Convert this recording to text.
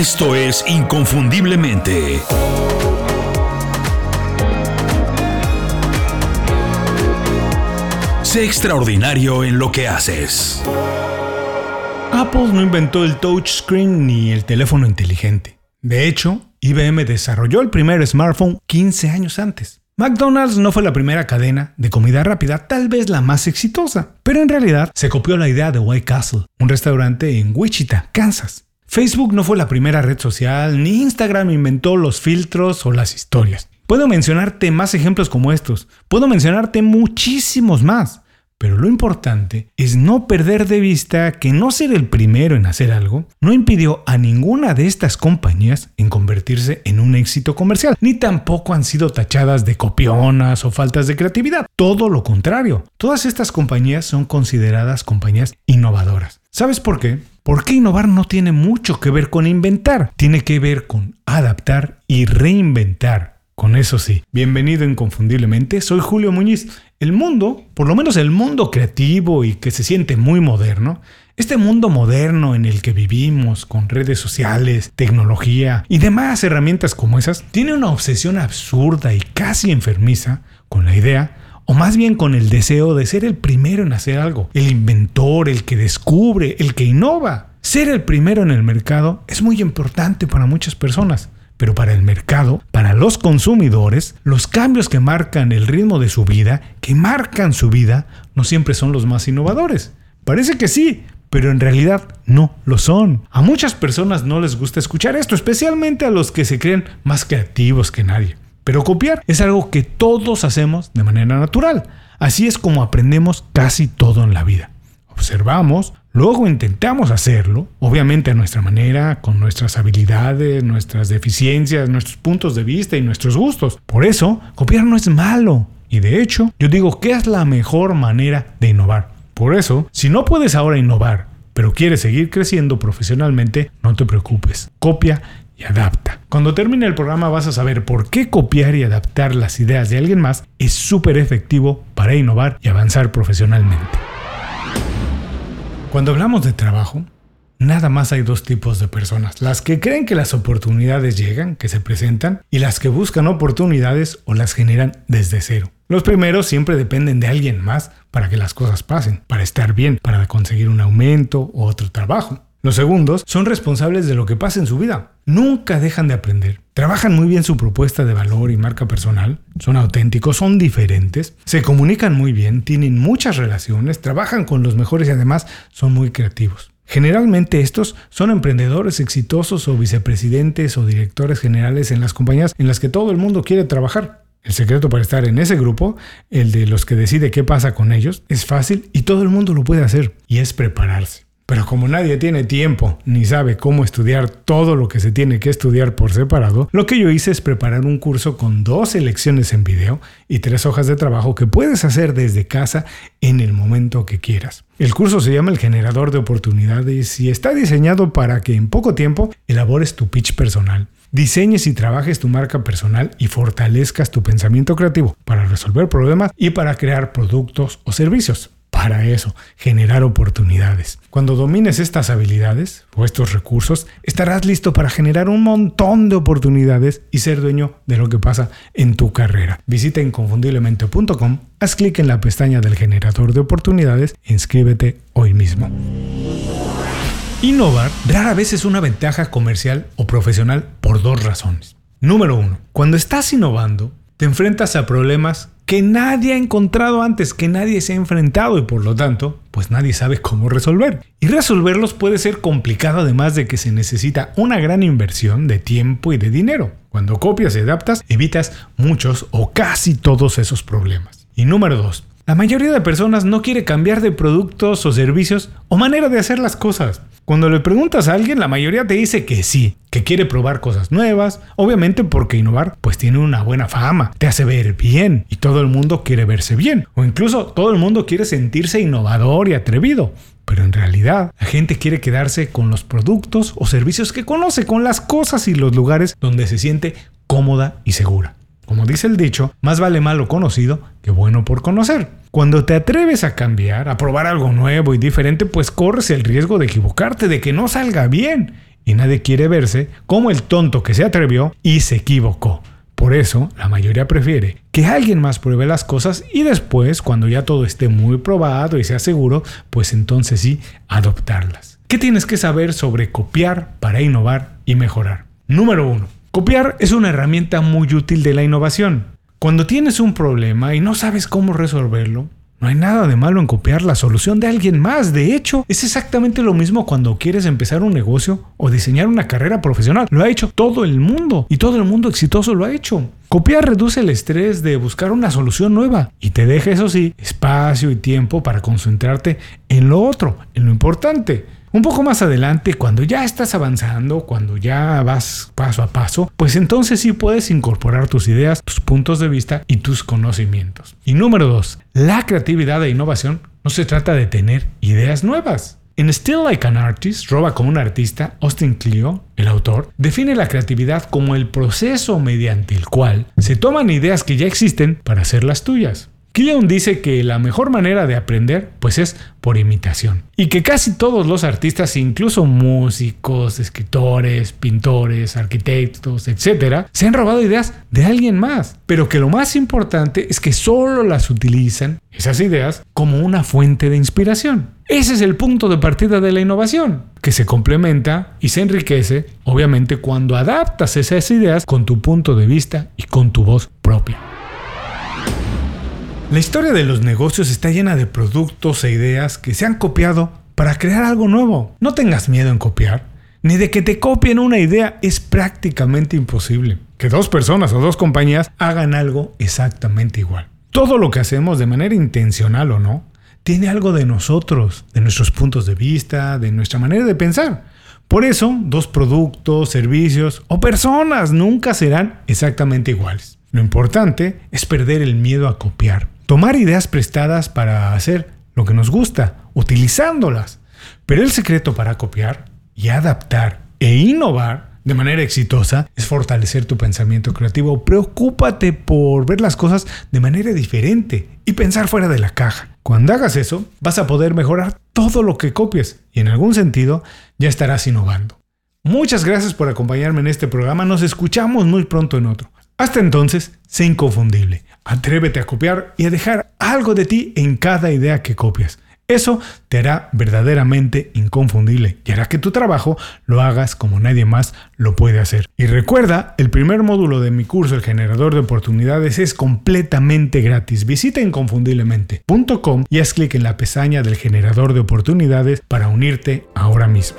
Esto es Inconfundiblemente. Sé extraordinario en lo que haces. Apple no inventó el touchscreen ni el teléfono inteligente. De hecho, IBM desarrolló el primer smartphone 15 años antes. McDonald's no fue la primera cadena de comida rápida, tal vez la más exitosa, pero en realidad se copió la idea de White Castle, un restaurante en Wichita, Kansas. Facebook no fue la primera red social, ni Instagram inventó los filtros o las historias. Puedo mencionarte más ejemplos como estos, puedo mencionarte muchísimos más. Pero lo importante es no perder de vista que no ser el primero en hacer algo no impidió a ninguna de estas compañías en convertirse en un éxito comercial, ni tampoco han sido tachadas de copionas o faltas de creatividad. Todo lo contrario, todas estas compañías son consideradas compañías innovadoras. ¿Sabes por qué? Porque innovar no tiene mucho que ver con inventar, tiene que ver con adaptar y reinventar. Con eso sí, bienvenido inconfundiblemente, soy Julio Muñiz el mundo, por lo menos el mundo creativo y que se siente muy moderno, este mundo moderno en el que vivimos con redes sociales, tecnología y demás herramientas como esas, tiene una obsesión absurda y casi enfermiza con la idea o más bien con el deseo de ser el primero en hacer algo, el inventor, el que descubre, el que innova. Ser el primero en el mercado es muy importante para muchas personas. Pero para el mercado, para los consumidores, los cambios que marcan el ritmo de su vida, que marcan su vida, no siempre son los más innovadores. Parece que sí, pero en realidad no lo son. A muchas personas no les gusta escuchar esto, especialmente a los que se creen más creativos que nadie. Pero copiar es algo que todos hacemos de manera natural. Así es como aprendemos casi todo en la vida. Observamos, Luego intentamos hacerlo, obviamente a nuestra manera, con nuestras habilidades, nuestras deficiencias, nuestros puntos de vista y nuestros gustos. Por eso, copiar no es malo. Y de hecho, yo digo que es la mejor manera de innovar. Por eso, si no puedes ahora innovar, pero quieres seguir creciendo profesionalmente, no te preocupes. Copia y adapta. Cuando termine el programa vas a saber por qué copiar y adaptar las ideas de alguien más es súper efectivo para innovar y avanzar profesionalmente. Cuando hablamos de trabajo, nada más hay dos tipos de personas. Las que creen que las oportunidades llegan, que se presentan, y las que buscan oportunidades o las generan desde cero. Los primeros siempre dependen de alguien más para que las cosas pasen, para estar bien, para conseguir un aumento o otro trabajo. Los segundos son responsables de lo que pasa en su vida. Nunca dejan de aprender. Trabajan muy bien su propuesta de valor y marca personal. Son auténticos, son diferentes. Se comunican muy bien, tienen muchas relaciones, trabajan con los mejores y además son muy creativos. Generalmente estos son emprendedores exitosos o vicepresidentes o directores generales en las compañías en las que todo el mundo quiere trabajar. El secreto para estar en ese grupo, el de los que decide qué pasa con ellos, es fácil y todo el mundo lo puede hacer, y es prepararse. Pero como nadie tiene tiempo ni sabe cómo estudiar todo lo que se tiene que estudiar por separado, lo que yo hice es preparar un curso con dos lecciones en video y tres hojas de trabajo que puedes hacer desde casa en el momento que quieras. El curso se llama el generador de oportunidades y está diseñado para que en poco tiempo elabores tu pitch personal diseñes y trabajes tu marca personal y fortalezcas tu pensamiento creativo para resolver problemas y para crear productos o servicios para eso, generar oportunidades. Cuando domines estas habilidades o estos recursos, estarás listo para generar un montón de oportunidades y ser dueño de lo que pasa en tu carrera. Visita inconfundiblemente.com, haz clic en la pestaña del generador de oportunidades e inscríbete hoy mismo. Innovar rara vez es una ventaja comercial o profesional por dos razones. Número uno, cuando estás innovando, te enfrentas a problemas que nadie ha encontrado antes, que nadie se ha enfrentado y por lo tanto, pues nadie sabe cómo resolver. Y resolverlos puede ser complicado además de que se necesita una gran inversión de tiempo y de dinero. Cuando copias y adaptas, evitas muchos o casi todos esos problemas. Y número 2. La mayoría de personas no quiere cambiar de productos o servicios o manera de hacer las cosas. Cuando le preguntas a alguien, la mayoría te dice que sí, que quiere probar cosas nuevas, obviamente porque innovar pues tiene una buena fama, te hace ver bien y todo el mundo quiere verse bien, o incluso todo el mundo quiere sentirse innovador y atrevido. Pero en realidad, la gente quiere quedarse con los productos o servicios que conoce, con las cosas y los lugares donde se siente cómoda y segura. Como dice el dicho, más vale malo conocido que bueno por conocer. Cuando te atreves a cambiar, a probar algo nuevo y diferente, pues corres el riesgo de equivocarte, de que no salga bien. y nadie quiere verse como el tonto que se atrevió y se equivocó. Por eso, la mayoría prefiere que alguien más pruebe las cosas y después, cuando ya todo esté muy probado y sea seguro, pues entonces sí, adoptarlas. ¿Qué tienes que saber sobre copiar para innovar y mejorar? Número 1. Copiar es una herramienta muy útil de la innovación. Cuando tienes un problema y no sabes cómo resolverlo, no hay nada de malo en copiar la solución de alguien más. De hecho, es exactamente lo mismo cuando quieres empezar un negocio o diseñar una carrera profesional. Lo ha hecho todo el mundo y todo el mundo exitoso lo ha hecho. Copiar reduce el estrés de buscar una solución nueva y te deja, eso sí, espacio y tiempo para concentrarte en lo otro, en lo importante. Un poco más adelante, cuando ya estás avanzando, cuando ya vas paso a paso, pues entonces sí puedes incorporar tus ideas, tus puntos de vista y tus conocimientos. Y número dos, la creatividad e innovación no se trata de tener ideas nuevas. En Still Like an Artist, Roba como un artista, Austin Clio, el autor, define la creatividad como el proceso mediante el cual se toman ideas que ya existen para hacerlas tuyas. Killian dice que la mejor manera de aprender pues es por imitación y que casi todos los artistas, incluso músicos, escritores, pintores, arquitectos, etcétera, se han robado ideas de alguien más, pero que lo más importante es que solo las utilizan esas ideas como una fuente de inspiración. Ese es el punto de partida de la innovación, que se complementa y se enriquece, obviamente, cuando adaptas esas ideas con tu punto de vista y con tu voz propia. La historia de los negocios está llena de productos e ideas que se han copiado para crear algo nuevo. No tengas miedo en copiar, ni de que te copien una idea es prácticamente imposible. Que dos personas o dos compañías hagan algo exactamente igual. Todo lo que hacemos de manera intencional o no, tiene algo de nosotros, de nuestros puntos de vista, de nuestra manera de pensar. Por eso, dos productos, servicios o personas nunca serán exactamente iguales. Lo importante es perder el miedo a copiar tomar ideas prestadas para hacer lo que nos gusta, utilizándolas. Pero el secreto para copiar y adaptar e innovar de manera exitosa es fortalecer tu pensamiento creativo. Preocúpate por ver las cosas de manera diferente y pensar fuera de la caja. Cuando hagas eso, vas a poder mejorar todo lo que copies y en algún sentido ya estarás innovando. Muchas gracias por acompañarme en este programa. Nos escuchamos muy pronto en otro. Hasta entonces, sé inconfundible. Atrévete a copiar y a dejar algo de ti en cada idea que copias. Eso te hará verdaderamente inconfundible y hará que tu trabajo lo hagas como nadie más lo puede hacer. Y recuerda, el primer módulo de mi curso, el generador de oportunidades, es completamente gratis. Visita inconfundiblemente.com y haz clic en la pestaña del generador de oportunidades para unirte ahora mismo.